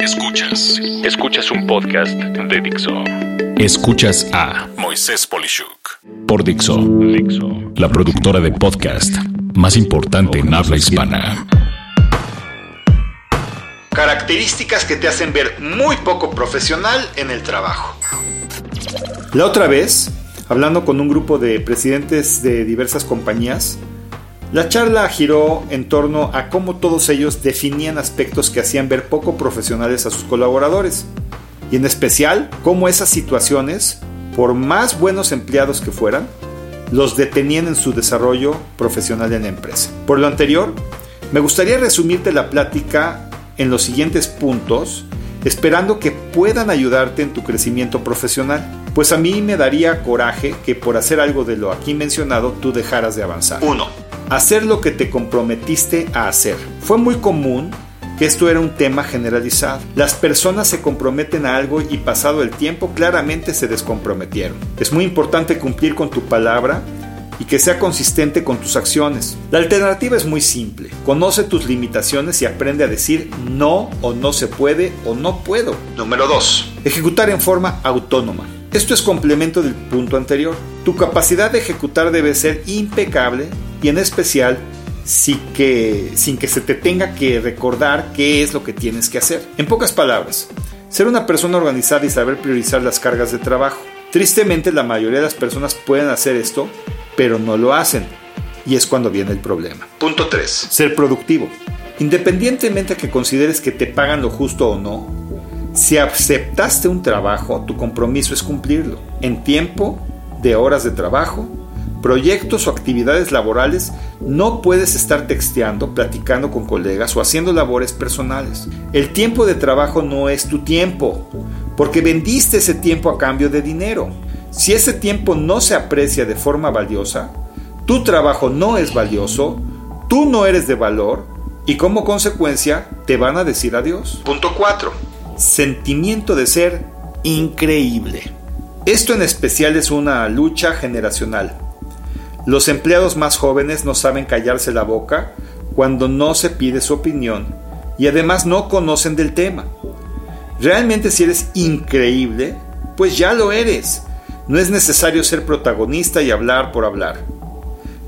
Escuchas. Escuchas un podcast de Dixo. Escuchas a Moisés Polishuk por Dixo. Dixo. La productora de podcast más importante en habla hispana. Características que te hacen ver muy poco profesional en el trabajo. La otra vez, hablando con un grupo de presidentes de diversas compañías, la charla giró en torno a cómo todos ellos definían aspectos que hacían ver poco profesionales a sus colaboradores, y en especial cómo esas situaciones, por más buenos empleados que fueran, los detenían en su desarrollo profesional en la empresa. Por lo anterior, me gustaría resumirte la plática en los siguientes puntos, esperando que puedan ayudarte en tu crecimiento profesional, pues a mí me daría coraje que por hacer algo de lo aquí mencionado tú dejaras de avanzar. 1 hacer lo que te comprometiste a hacer. Fue muy común que esto era un tema generalizado. Las personas se comprometen a algo y pasado el tiempo claramente se descomprometieron. Es muy importante cumplir con tu palabra y que sea consistente con tus acciones. La alternativa es muy simple. Conoce tus limitaciones y aprende a decir no o no se puede o no puedo. Número 2. Ejecutar en forma autónoma. Esto es complemento del punto anterior. Tu capacidad de ejecutar debe ser impecable y en especial sin que, sin que se te tenga que recordar qué es lo que tienes que hacer. En pocas palabras, ser una persona organizada y saber priorizar las cargas de trabajo. Tristemente la mayoría de las personas pueden hacer esto, pero no lo hacen. Y es cuando viene el problema. Punto 3. Ser productivo. Independientemente de que consideres que te pagan lo justo o no, si aceptaste un trabajo, tu compromiso es cumplirlo. En tiempo, de horas de trabajo proyectos o actividades laborales, no puedes estar texteando, platicando con colegas o haciendo labores personales. El tiempo de trabajo no es tu tiempo, porque vendiste ese tiempo a cambio de dinero. Si ese tiempo no se aprecia de forma valiosa, tu trabajo no es valioso, tú no eres de valor y como consecuencia te van a decir adiós. Punto 4. Sentimiento de ser increíble. Esto en especial es una lucha generacional. Los empleados más jóvenes no saben callarse la boca cuando no se pide su opinión y además no conocen del tema. Realmente si eres increíble, pues ya lo eres. No es necesario ser protagonista y hablar por hablar.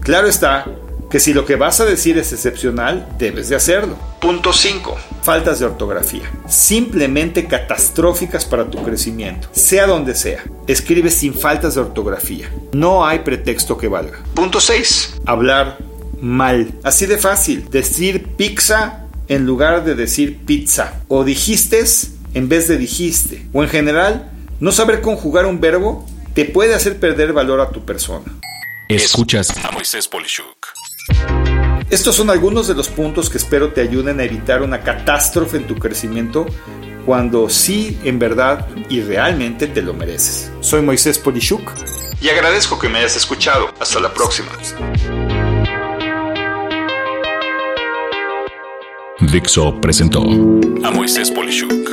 Claro está que si lo que vas a decir es excepcional, debes de hacerlo. Punto 5. Faltas de ortografía. Simplemente catastróficas para tu crecimiento, sea donde sea. Escribe sin faltas de ortografía. No hay pretexto que valga. Punto 6. Hablar mal. Así de fácil. Decir pizza en lugar de decir pizza. O dijiste en vez de dijiste. O en general, no saber conjugar un verbo te puede hacer perder valor a tu persona. Escuchas a Moisés Polishuk. Estos son algunos de los puntos que espero te ayuden a evitar una catástrofe en tu crecimiento cuando sí, en verdad y realmente te lo mereces. Soy Moisés Polishuk y agradezco que me hayas escuchado. Hasta la próxima. Dixo presentó a Moisés Polishuk